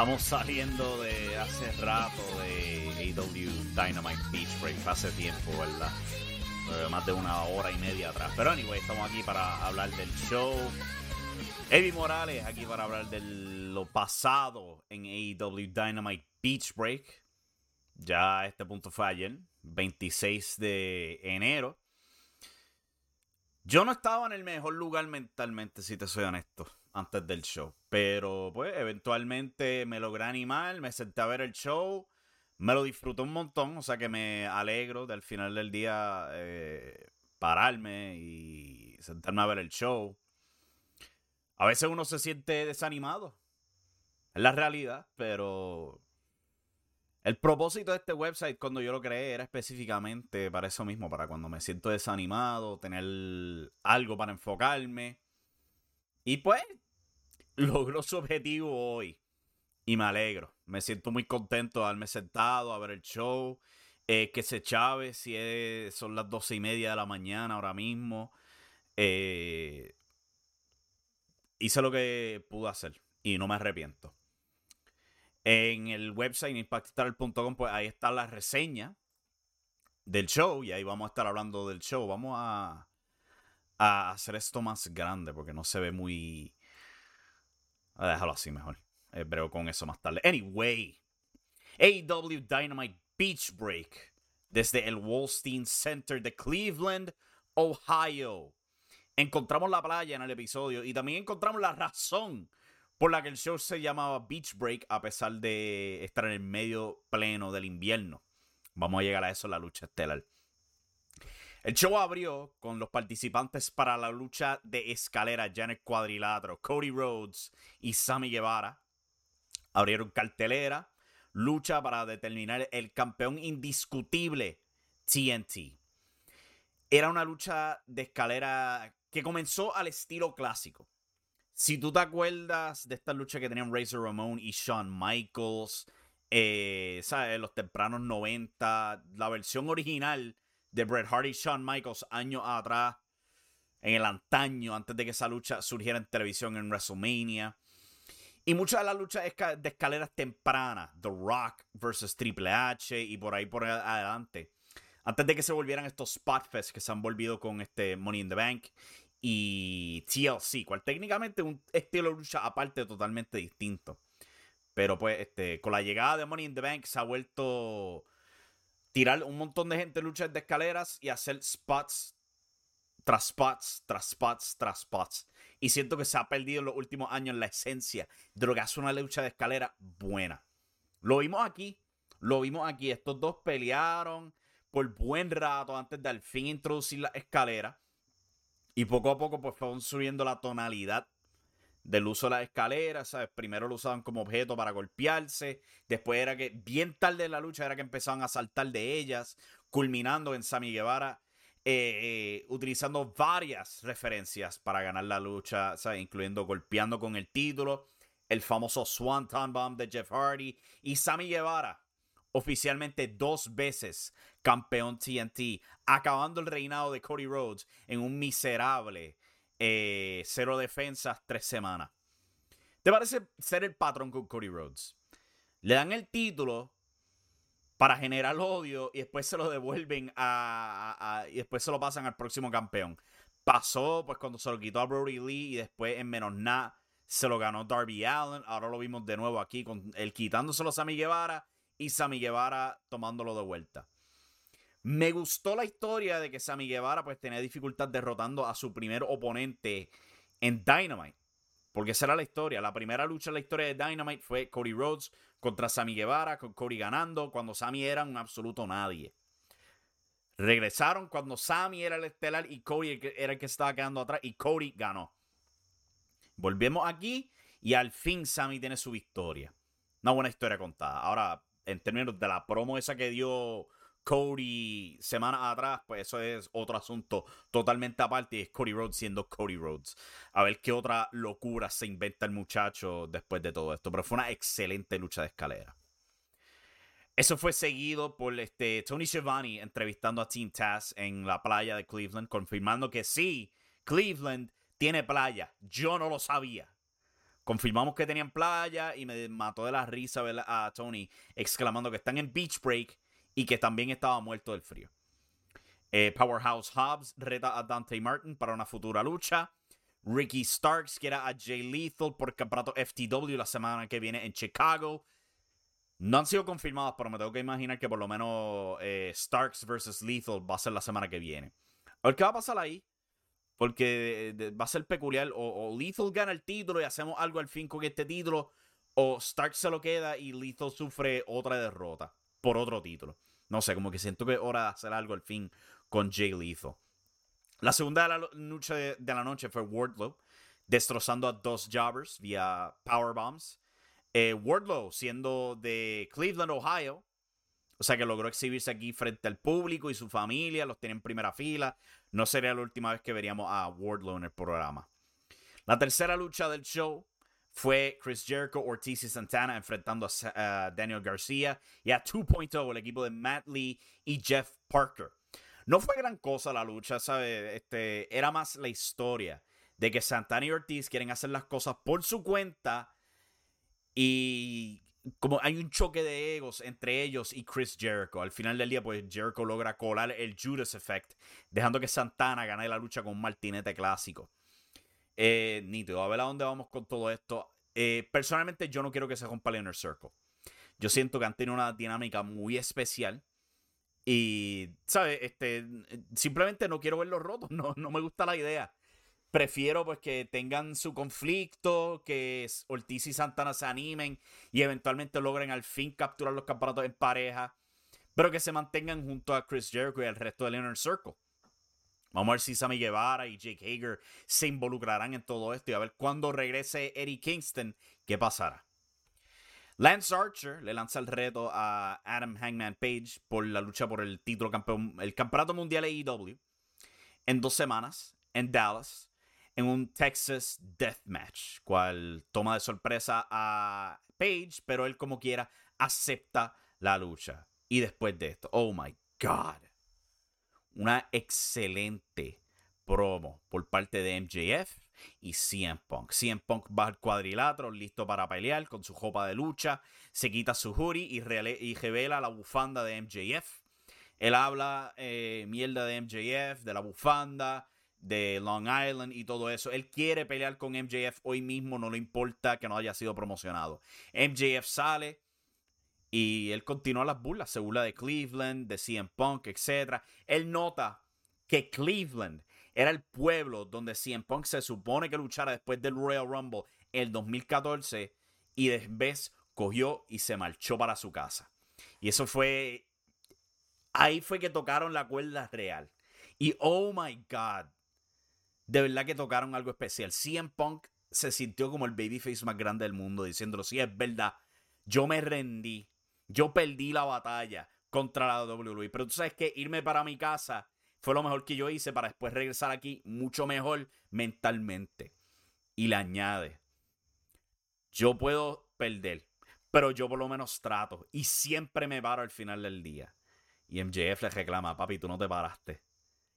Estamos saliendo de hace rato de AW Dynamite Beach Break, hace tiempo, ¿verdad? Eh, más de una hora y media atrás. Pero anyway, estamos aquí para hablar del show. Eddie Morales aquí para hablar de lo pasado en AEW Dynamite Beach Break. Ya este punto fue ayer, 26 de enero. Yo no estaba en el mejor lugar mentalmente, si te soy honesto antes del show. Pero pues eventualmente me logré animar, me senté a ver el show, me lo disfruté un montón, o sea que me alegro del final del día eh, pararme y sentarme a ver el show. A veces uno se siente desanimado, es la realidad, pero el propósito de este website cuando yo lo creé era específicamente para eso mismo, para cuando me siento desanimado, tener algo para enfocarme. Y pues logró su objetivo hoy. Y me alegro. Me siento muy contento de haberme sentado a ver el show. Eh, que se chave si son las doce y media de la mañana ahora mismo. Eh, hice lo que pude hacer y no me arrepiento. En el website impactstar.com, pues ahí está la reseña del show y ahí vamos a estar hablando del show. Vamos a, hacer esto más grande porque no se ve muy, a déjalo así mejor. Eh, con eso más tarde. Anyway, AEW Dynamite Beach Break desde el Wallstein Center de Cleveland, Ohio. Encontramos la playa en el episodio y también encontramos la razón por la que el show se llamaba Beach Break a pesar de estar en el medio pleno del invierno. Vamos a llegar a eso la lucha estelar. El show abrió con los participantes para la lucha de escalera Janet Cuadrilátero, Cody Rhodes y Sammy Guevara. Abrieron cartelera, lucha para determinar el campeón indiscutible TNT. Era una lucha de escalera que comenzó al estilo clásico. Si tú te acuerdas de esta lucha que tenían Razor Ramon y Shawn Michaels, eh, ¿sabes? Los tempranos 90, la versión original de Bret Hart y Shawn Michaels años atrás, en el antaño, antes de que esa lucha surgiera en televisión en WrestleMania. Y muchas de las luchas de escaleras tempranas, The Rock versus Triple H y por ahí por adelante, antes de que se volvieran estos Spotfest que se han volvido con este Money in the Bank y TLC, cual técnicamente un estilo de lucha aparte totalmente distinto. Pero pues este, con la llegada de Money in the Bank se ha vuelto tirar un montón de gente en luchas de escaleras y hacer spots tras spots, tras spots, tras spots. Y siento que se ha perdido en los últimos años la esencia de lo que hace una lucha de escalera buena. Lo vimos aquí, lo vimos aquí. Estos dos pelearon por buen rato antes de al fin introducir la escalera. Y poco a poco pues fueron subiendo la tonalidad del uso de las escaleras, ¿sabes? Primero lo usaban como objeto para golpearse, después era que bien tarde en la lucha era que empezaban a saltar de ellas, culminando en Sammy Guevara eh, eh, utilizando varias referencias para ganar la lucha, ¿sabes? Incluyendo golpeando con el título, el famoso Swanton Bomb de Jeff Hardy y Sammy Guevara, oficialmente dos veces campeón TNT, acabando el reinado de Cody Rhodes en un miserable eh, cero defensas, tres semanas. ¿Te parece ser el patrón con Cody Rhodes? Le dan el título para generar odio y después se lo devuelven a, y después se lo pasan al próximo campeón. Pasó pues cuando se lo quitó a Brody Lee y después en menos nada se lo ganó Darby Allen. Ahora lo vimos de nuevo aquí con él quitándoselo a Sammy Guevara y Sammy Guevara tomándolo de vuelta. Me gustó la historia de que Sammy Guevara pues tenía dificultad derrotando a su primer oponente en Dynamite. Porque esa era la historia. La primera lucha en la historia de Dynamite fue Cody Rhodes contra Sammy Guevara, con Cody ganando, cuando Sammy era un absoluto nadie. Regresaron cuando Sammy era el estelar y Cody era el que estaba quedando atrás y Cody ganó. Volvemos aquí y al fin Sammy tiene su victoria. Una buena historia contada. Ahora, en términos de la promo esa que dio Cody semanas atrás, pues eso es otro asunto totalmente aparte y es Cody Rhodes siendo Cody Rhodes. A ver qué otra locura se inventa el muchacho después de todo esto. Pero fue una excelente lucha de escalera. Eso fue seguido por este, Tony Schiavone entrevistando a Team Taz en la playa de Cleveland, confirmando que sí, Cleveland tiene playa. Yo no lo sabía. Confirmamos que tenían playa y me mató de la risa a Tony exclamando que están en Beach Break y que también estaba muerto del frío. Eh, Powerhouse Hobbs reta a Dante Martin para una futura lucha. Ricky Starks quiere a Jay Lethal por campeonato FTW la semana que viene en Chicago. No han sido confirmados, pero me tengo que imaginar que por lo menos eh, Starks versus Lethal va a ser la semana que viene. A ver qué va a pasar ahí. Porque va a ser peculiar. O, o, Lethal gana el título y hacemos algo al fin con este título. O Starks se lo queda y Lethal sufre otra derrota por otro título. No sé, como que siento que es hora de hacer algo al fin con Jay Lethal. La segunda de la noche, de la noche fue Wardlow, destrozando a dos jobbers vía powerbombs. Eh, Wardlow, siendo de Cleveland, Ohio, o sea que logró exhibirse aquí frente al público y su familia, los tiene en primera fila. No sería la última vez que veríamos a Wardlow en el programa. La tercera lucha del show fue Chris Jericho, Ortiz y Santana enfrentando a Daniel García y a 2.0, el equipo de Matt Lee y Jeff Parker. No fue gran cosa la lucha, ¿sabes? Este, era más la historia de que Santana y Ortiz quieren hacer las cosas por su cuenta y como hay un choque de egos entre ellos y Chris Jericho. Al final del día, pues Jericho logra colar el Judas Effect, dejando que Santana gane la lucha con un martinete clásico. Eh, nítido. A ver a dónde vamos con todo esto. Eh, personalmente, yo no quiero que se rompa el Inner Circle. Yo siento que han tenido una dinámica muy especial. Y, ¿sabes? Este, simplemente no quiero verlos rotos. No, no me gusta la idea. Prefiero pues que tengan su conflicto, que Ortiz y Santana se animen y eventualmente logren al fin capturar los campeonatos en pareja, pero que se mantengan junto a Chris Jericho y el resto del Inner Circle. Vamos a ver si Sammy Guevara y Jake Hager se involucrarán en todo esto y a ver cuando regrese Eddie Kingston, qué pasará. Lance Archer le lanza el reto a Adam Hangman Page por la lucha por el título campeón, el campeonato mundial AEW en dos semanas en Dallas en un Texas Death Match, cual toma de sorpresa a Page, pero él como quiera acepta la lucha. Y después de esto, oh my god una excelente promo por parte de MJF y CM Punk. CM Punk va al cuadrilátero, listo para pelear con su jopa de lucha, se quita su hoodie y, y revela la bufanda de MJF. Él habla eh, mierda de MJF, de la bufanda, de Long Island y todo eso. Él quiere pelear con MJF hoy mismo, no le importa que no haya sido promocionado. MJF sale, y él continúa las burlas, se burla de Cleveland, de CM Punk, etc. Él nota que Cleveland era el pueblo donde CM Punk se supone que luchara después del Royal Rumble el 2014 y de vez cogió y se marchó para su casa. Y eso fue... Ahí fue que tocaron la cuerda real. Y oh my God, de verdad que tocaron algo especial. CM Punk se sintió como el babyface más grande del mundo, diciéndolo, sí, es verdad, yo me rendí, yo perdí la batalla contra la WWE. Pero tú sabes que irme para mi casa fue lo mejor que yo hice para después regresar aquí mucho mejor mentalmente. Y le añade, yo puedo perder, pero yo por lo menos trato. Y siempre me paro al final del día. Y MJF le reclama, papi, tú no te paraste.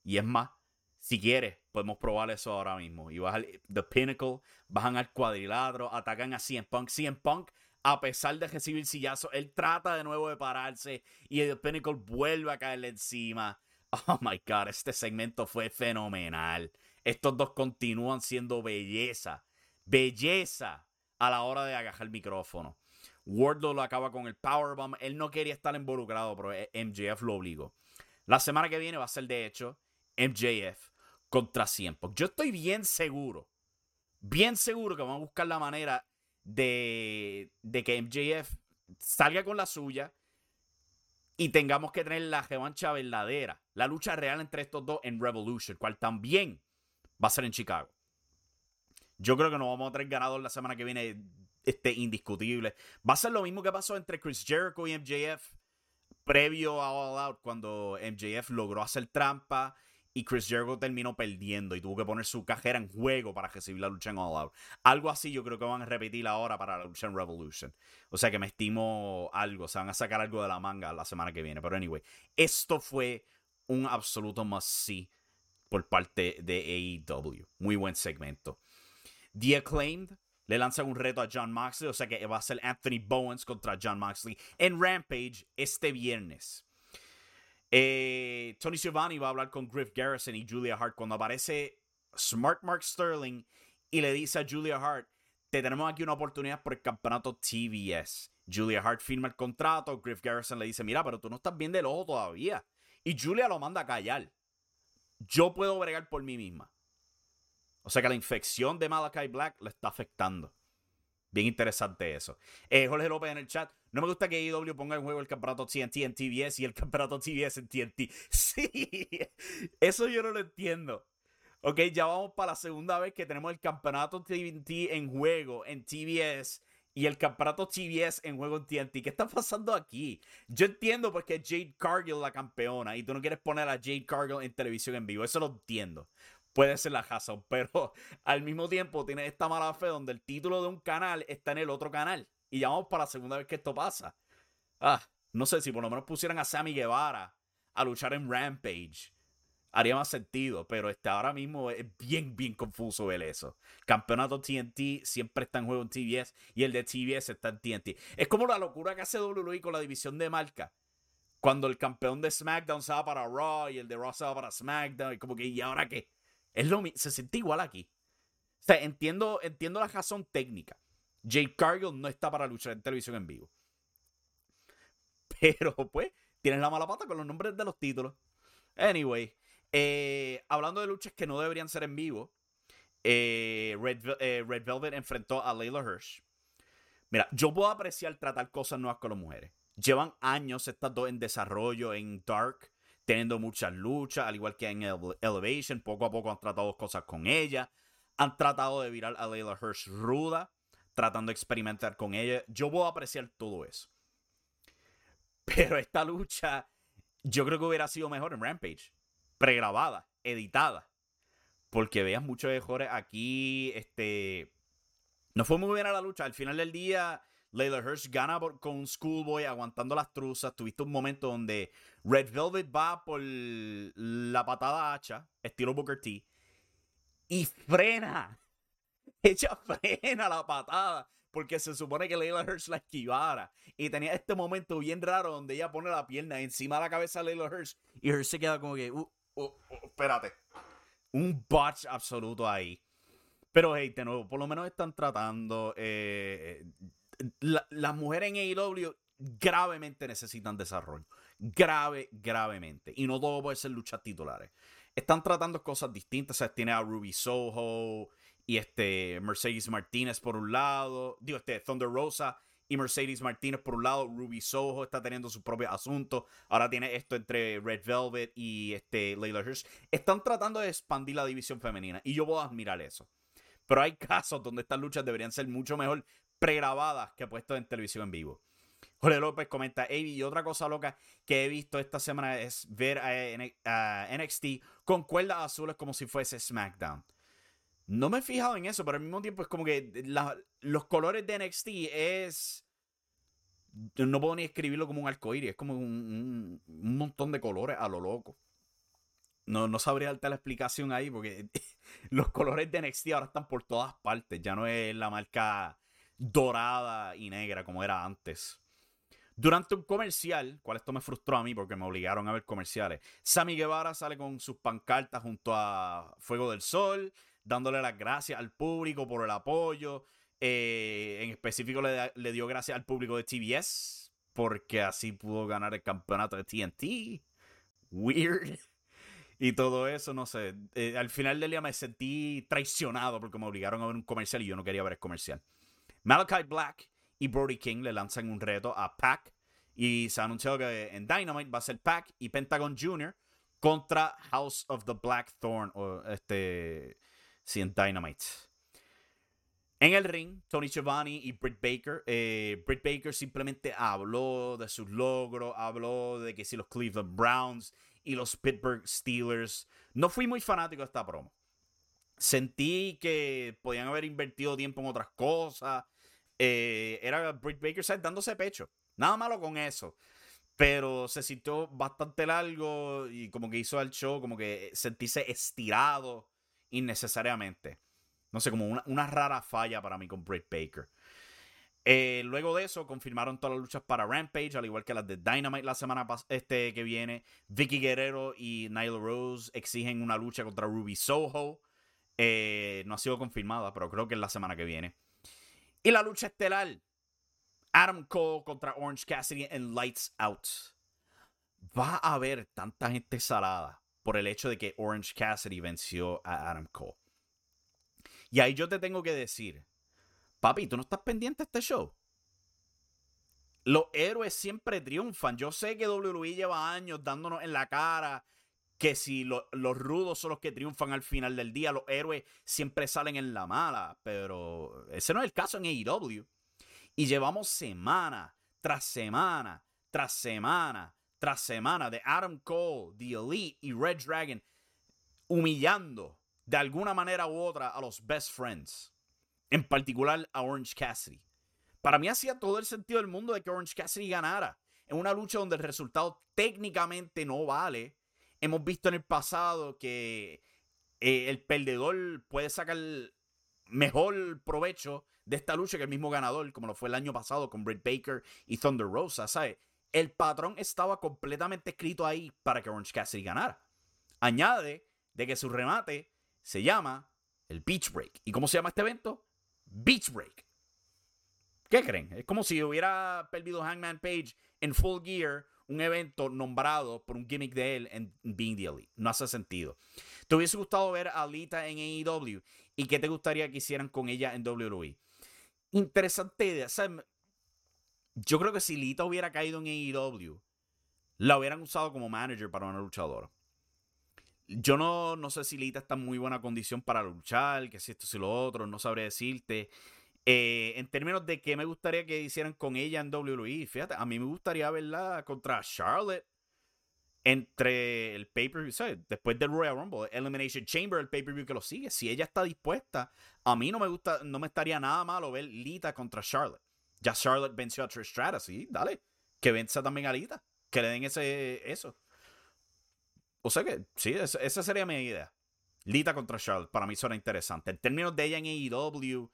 Y es más, si quieres, podemos probar eso ahora mismo. Y bajan The Pinnacle, bajan al cuadrilátero, atacan a CM Punk. CM Punk a pesar de recibir sillazo, él trata de nuevo de pararse y el Pinnacle vuelve a caerle encima. Oh my god, este segmento fue fenomenal. Estos dos continúan siendo belleza. Belleza a la hora de agarrar el micrófono. Wardlow lo acaba con el powerbomb. Él no quería estar involucrado, pero MJF lo obligó. La semana que viene va a ser, de hecho, MJF contra 100 Yo estoy bien seguro, bien seguro que van a buscar la manera de, de que MJF salga con la suya y tengamos que tener la revancha verdadera, la lucha real entre estos dos en Revolution, cual también va a ser en Chicago. Yo creo que nos vamos a tener ganador la semana que viene este, indiscutible. Va a ser lo mismo que pasó entre Chris Jericho y MJF previo a All Out cuando MJF logró hacer trampa y Chris Jericho terminó perdiendo y tuvo que poner su cajera en juego para recibir la lucha en All Out. Algo así yo creo que van a repetir ahora para la lucha en Revolution. O sea que me estimo algo, o sea, van a sacar algo de la manga la semana que viene. Pero anyway, esto fue un absoluto must-see por parte de AEW. Muy buen segmento. The Acclaimed le lanzan un reto a John Moxley, o sea que va a ser Anthony Bowens contra John Moxley en Rampage este viernes. Eh, Tony Giovanni va a hablar con Griff Garrison y Julia Hart cuando aparece Smart Mark Sterling y le dice a Julia Hart, te tenemos aquí una oportunidad por el campeonato TBS. Julia Hart firma el contrato, Griff Garrison le dice, mira, pero tú no estás bien del ojo todavía. Y Julia lo manda a callar. Yo puedo bregar por mí misma. O sea que la infección de Malachi Black le está afectando. Bien interesante eso. Eh, Jorge López en el chat. No me gusta que AEW ponga en juego el campeonato TNT en TBS y el campeonato TBS en TNT. Sí, eso yo no lo entiendo. Ok, ya vamos para la segunda vez que tenemos el campeonato TNT en juego en TBS y el campeonato TBS en juego en TNT. ¿Qué está pasando aquí? Yo entiendo porque Jade Cargill la campeona y tú no quieres poner a Jade Cargill en televisión en vivo. Eso lo entiendo puede ser la razón, pero al mismo tiempo tiene esta mala fe donde el título de un canal está en el otro canal. Y ya vamos para la segunda vez que esto pasa. Ah, no sé si por lo menos pusieran a Sammy Guevara a luchar en Rampage. Haría más sentido, pero este ahora mismo es bien, bien confuso ver eso. Campeonato TNT siempre está en juego en TBS y el de TBS está en TNT. Es como la locura que hace WWE con la división de marca. Cuando el campeón de SmackDown se va para Raw y el de Raw se va para SmackDown, y como que, ¿y ahora qué? Es lo se siente igual aquí. O sea, entiendo, entiendo la razón técnica. Jake Cargill no está para luchar en televisión en vivo. Pero pues, tienen la mala pata con los nombres de los títulos. Anyway, eh, hablando de luchas que no deberían ser en vivo, eh, Red, eh, Red, Velvet enfrentó a Layla Hirsch. Mira, yo puedo apreciar tratar cosas nuevas con las mujeres. Llevan años estas dos en desarrollo en Dark teniendo muchas luchas, al igual que en Elevation. Poco a poco han tratado cosas con ella. Han tratado de virar a Layla Hirsch ruda, tratando de experimentar con ella. Yo puedo apreciar todo eso. Pero esta lucha, yo creo que hubiera sido mejor en Rampage. Pregrabada, editada. Porque veas muchos mejores aquí. Este. No fue muy buena la lucha. Al final del día Layla Hirsch gana con Schoolboy aguantando las truzas. Tuviste un momento donde Red Velvet va por la patada hacha, estilo Booker T, y frena. Echa frena la patada. Porque se supone que Layla Hirsch la esquivara. Y tenía este momento bien raro donde ella pone la pierna encima de la cabeza de Layla Hirsch. Y Hirsch se queda como que, uh, uh, uh, espérate. Un botch absoluto ahí. Pero hey, de nuevo, por lo menos están tratando. Eh, las mujeres en AEW gravemente necesitan desarrollo. Grave, gravemente. Y no todo puede ser luchas titulares. Están tratando cosas distintas. O sea, tiene a Ruby Soho y este Mercedes Martínez por un lado. Digo, este Thunder Rosa y Mercedes Martínez por un lado. Ruby Soho está teniendo su propio asunto. Ahora tiene esto entre Red Velvet y este Layla Hirsch. Están tratando de expandir la división femenina. Y yo puedo admirar eso. Pero hay casos donde estas luchas deberían ser mucho mejor pregrabadas que he puesto en televisión en vivo. Jorge López comenta, y otra cosa loca que he visto esta semana es ver a, NXT con cuerdas azules como si fuese SmackDown. No me he fijado en eso, pero al mismo tiempo es como que los colores de NXT es... No puedo ni escribirlo como un arcoíris, es como un, montón de colores a lo loco. No, no sabría darte la explicación ahí porque los colores de NXT ahora están por todas partes. Ya no es la marca dorada y negra como era antes. Durante un comercial, cual esto me frustró a mí porque me obligaron a ver comerciales, Sammy Guevara sale con sus pancartas junto a Fuego del Sol, dándole las gracias al público por el apoyo. Eh, en específico le, le, dio gracias al público de TBS porque así pudo ganar el campeonato de TNT. Weird. Y todo eso, no sé. Eh, al final del día me sentí traicionado porque me obligaron a ver un comercial y yo no quería ver el comercial. Malachi Black y Brody King le lanzan un reto a Pac. Y se ha anunciado que en Dynamite va a ser Pac y Pentagon Jr. contra House of the Black Thorn. O este. Sí, en Dynamite. En el ring, Tony Giovanni y Britt Baker. Eh, Britt Baker simplemente habló de sus logros, habló de que si los Cleveland Browns y los Pittsburgh Steelers. No fui muy fanático de esta promo. Sentí que podían haber invertido tiempo en otras cosas. Eh, era Britt Baker dándose pecho. Nada malo con eso. Pero se sintió bastante largo y como que hizo el show, como que sentíse estirado innecesariamente. No sé, como una, rara falla para mí con Britt Baker. Eh, luego de eso, confirmaron todas las luchas para Rampage, al igual que las de Dynamite la semana este, que viene. Vicky Guerrero y Nyla Rose exigen una lucha contra Ruby Soho. Eh, no ha sido confirmada, pero creo que es la semana que viene. Y la lucha estelar. Adam Cole contra Orange Cassidy en Lights Out. Va a haber tanta gente salada por el hecho de que Orange Cassidy venció a Adam Cole. Y ahí yo te tengo que decir, papi, ¿tú no estás pendiente de este show? Los héroes siempre triunfan. Yo sé que WWE lleva años dándonos en la cara que si los rudos son los que triunfan al final del día, los héroes siempre salen en la mala, pero ese no es el caso en AEW. Y llevamos semana tras semana, tras semana, tras semana de Adam Cole, The Elite y Red Dragon humillando de alguna manera u otra a los best friends, en particular a Orange Cassidy. Para mí hacía todo el sentido del mundo de que Orange Cassidy ganara en una lucha donde el resultado técnicamente no vale, hemos visto en el pasado que eh, el perdedor puede sacar mejor provecho de esta lucha que el mismo ganador, como lo fue el año pasado con Britt Baker y Thunder Rosa, ¿sabes? El patrón estaba completamente escrito ahí para que Orange Cassidy ganara. Añade de que su remate se llama el Beach Break. ¿Y cómo se llama este evento? Beach Break. ¿Qué creen? Es como si hubiera perdido Hangman Page en Full Gear un evento nombrado por un gimmick de él en Being the. No hace sentido. ¿Te hubiese gustado ver a Lita en AEW? ¿Y qué te gustaría que hicieran con ella en WWE? Interesante idea. yo creo que si Lita hubiera caído en AEW, la hubieran usado como manager para una luchadora. Yo no, no sé si Lita está en muy buena condición para luchar, que si esto, si lo otro, no sabré decirte. Eh, en términos de qué me gustaría que hicieran con ella en WWE, fíjate, a mí me gustaría verla contra Charlotte entre el pay-per-view, ¿sabes? Después del Royal Rumble, Elimination Chamber, el pay-per-view que lo sigue. Si ella está dispuesta, a mí no me gusta, no me estaría nada malo ver Lita contra Charlotte. Ya Charlotte venció a Trish Stratus, sí, dale. Que venza también a Lita. Que le den ese, eso. O sea que, sí, esa sería mi idea. Lita contra Charlotte, para mí suena interesante. En términos de ella en AEW,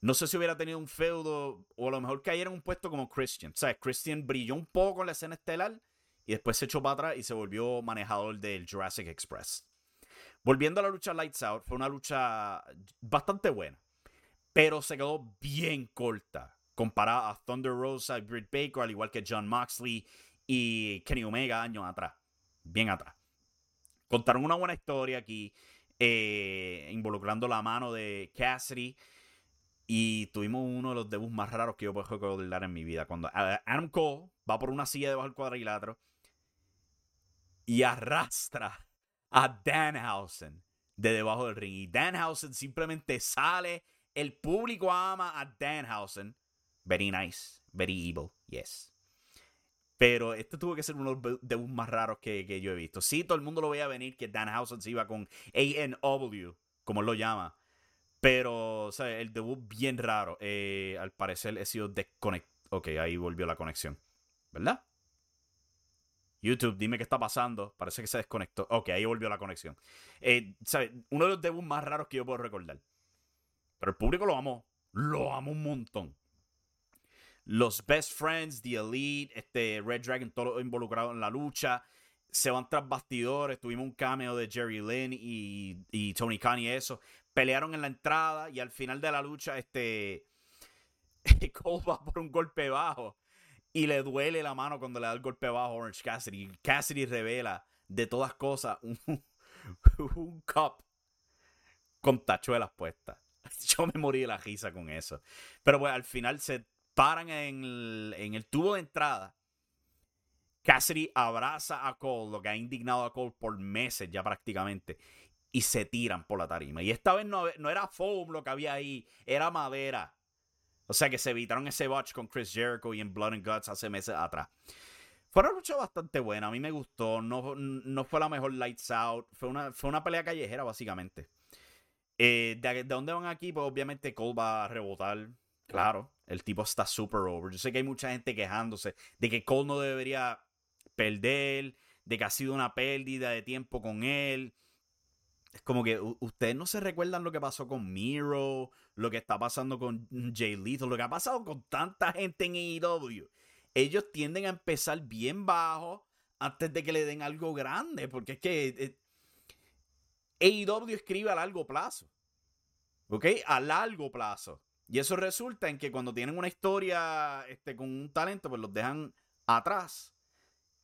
no sé si hubiera tenido un feudo o a lo mejor cayera en un puesto como Christian. O sea, Christian brilló un poco en la escena estelar y después se echó para atrás y se volvió manejador del Jurassic Express. Volviendo a la lucha Lights Out, fue una lucha bastante buena, pero se quedó bien corta comparada a Thunder Rosa Britt Baker, al igual que John Moxley y Kenny Omega años atrás. Bien atrás. Contaron una buena historia aquí, eh, involucrando la mano de Cassidy y tuvimos uno de los debuts más raros que yo puedo recordar en mi vida. Cuando Adam Cole va por una silla debajo del cuadrilátero y arrastra a Danhausen de debajo del ring. Y Danhausen simplemente sale. El público ama a Danhausen. Very nice. Very evil. Yes. Pero este tuvo que ser uno de los debuts más raros que, que yo he visto. Sí, todo el mundo lo veía venir que Danhausen se iba con ANW, como él lo llama. Pero, sea, el debut bien raro. Eh, al parecer he sido desconectado. Ok, ahí volvió la conexión. ¿Verdad? YouTube, dime qué está pasando. Parece que se desconectó. Ok, ahí volvió la conexión. Eh, ¿sabe? Uno de los debuts más raros que yo puedo recordar. Pero el público lo amó. lo amo un montón. Los Best Friends, The Elite, este Red Dragon, todos involucrados en la lucha. Se van tras bastidores. Tuvimos un cameo de Jerry Lynn y, y Tony Khan y eso. Pelearon en la entrada y al final de la lucha, este. Cole va por un golpe bajo y le duele la mano cuando le da el golpe bajo a Orange Cassidy. Cassidy revela de todas cosas un, un cup con tachuelas puestas. Yo me morí de la risa con eso. Pero pues al final se paran en el, en el tubo de entrada. Cassidy abraza a Cole, lo que ha indignado a Cole por meses ya prácticamente. Y se tiran por la tarima. Y esta vez no, no era foam lo que había ahí, era madera. O sea que se evitaron ese botch con Chris Jericho y en Blood and Guts hace meses atrás. Fue una lucha bastante buena, a mí me gustó. No, no fue la mejor Lights Out. Fue una, fue una pelea callejera, básicamente. Eh, de, dónde van aquí? Pues obviamente Cole va a rebotar. Claro, el tipo está super over. Yo sé que hay mucha gente quejándose de que Cole no debería perder, de que ha sido una pérdida de tiempo con él. Es como que ustedes no se recuerdan lo que pasó con Miro, lo que está pasando con Jay Lethal, lo que ha pasado con tanta gente en AEW. Ellos tienden a empezar bien bajo antes de que le den algo grande, porque es que eh, AEW escribe a largo plazo. ¿Ok? A largo plazo. Y eso resulta en que cuando tienen una historia este, con un talento, pues los dejan atrás.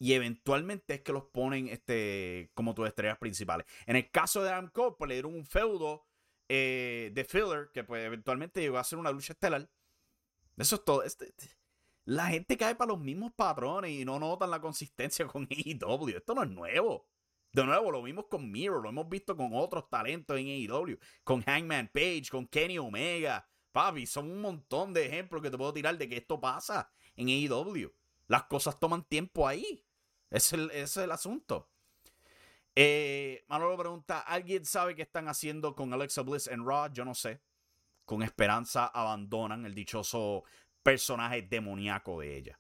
Y eventualmente es que los ponen este, como tus estrellas principales. En el caso de Adam Cole, pues le dieron un feudo eh, de filler que pues eventualmente llegó a ser una lucha estelar. Eso es todo. Este, la gente cae para los mismos patrones y no notan la consistencia con AEW. Esto no es nuevo. De nuevo, lo vimos con Miro, lo hemos visto con otros talentos en AEW, con Hangman Page, con Kenny Omega. Papi, son un montón de ejemplos que te puedo tirar de que esto pasa en AEW. Las cosas toman tiempo ahí. Ese es el, asunto. Eh, Manolo pregunta: ¿Alguien sabe qué están haciendo con Alexa Bliss en Raw? Yo no sé. Con esperanza abandonan el dichoso personaje demoníaco de ella.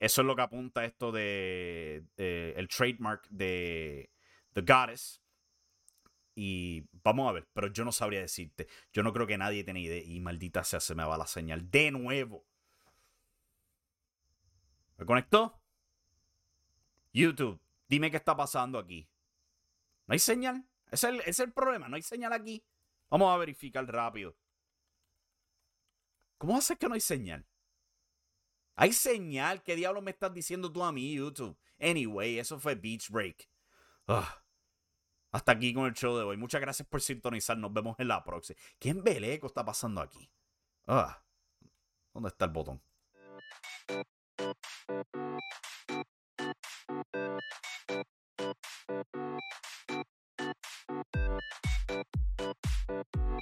Eso es lo que apunta esto de, el trademark de The Goddess. Y vamos a ver, pero yo no sabría decirte. Yo no creo que nadie tenga idea. Y maldita sea, se me va la señal. De nuevo. ¿Me conectó? YouTube, dime qué está pasando aquí. ¿No hay señal? es el problema, no hay señal aquí. Vamos a verificar rápido. ¿Cómo hace que no hay señal? Hay señal. ¿Qué diablo me estás diciendo tú a mí, YouTube? Anyway, eso fue Beach Break. Hasta aquí con el show de hoy. Muchas gracias por sintonizar. Nos vemos en la próxima. ¿Qué embeleco está pasando aquí? ¿Dónde está el botón? Thank you.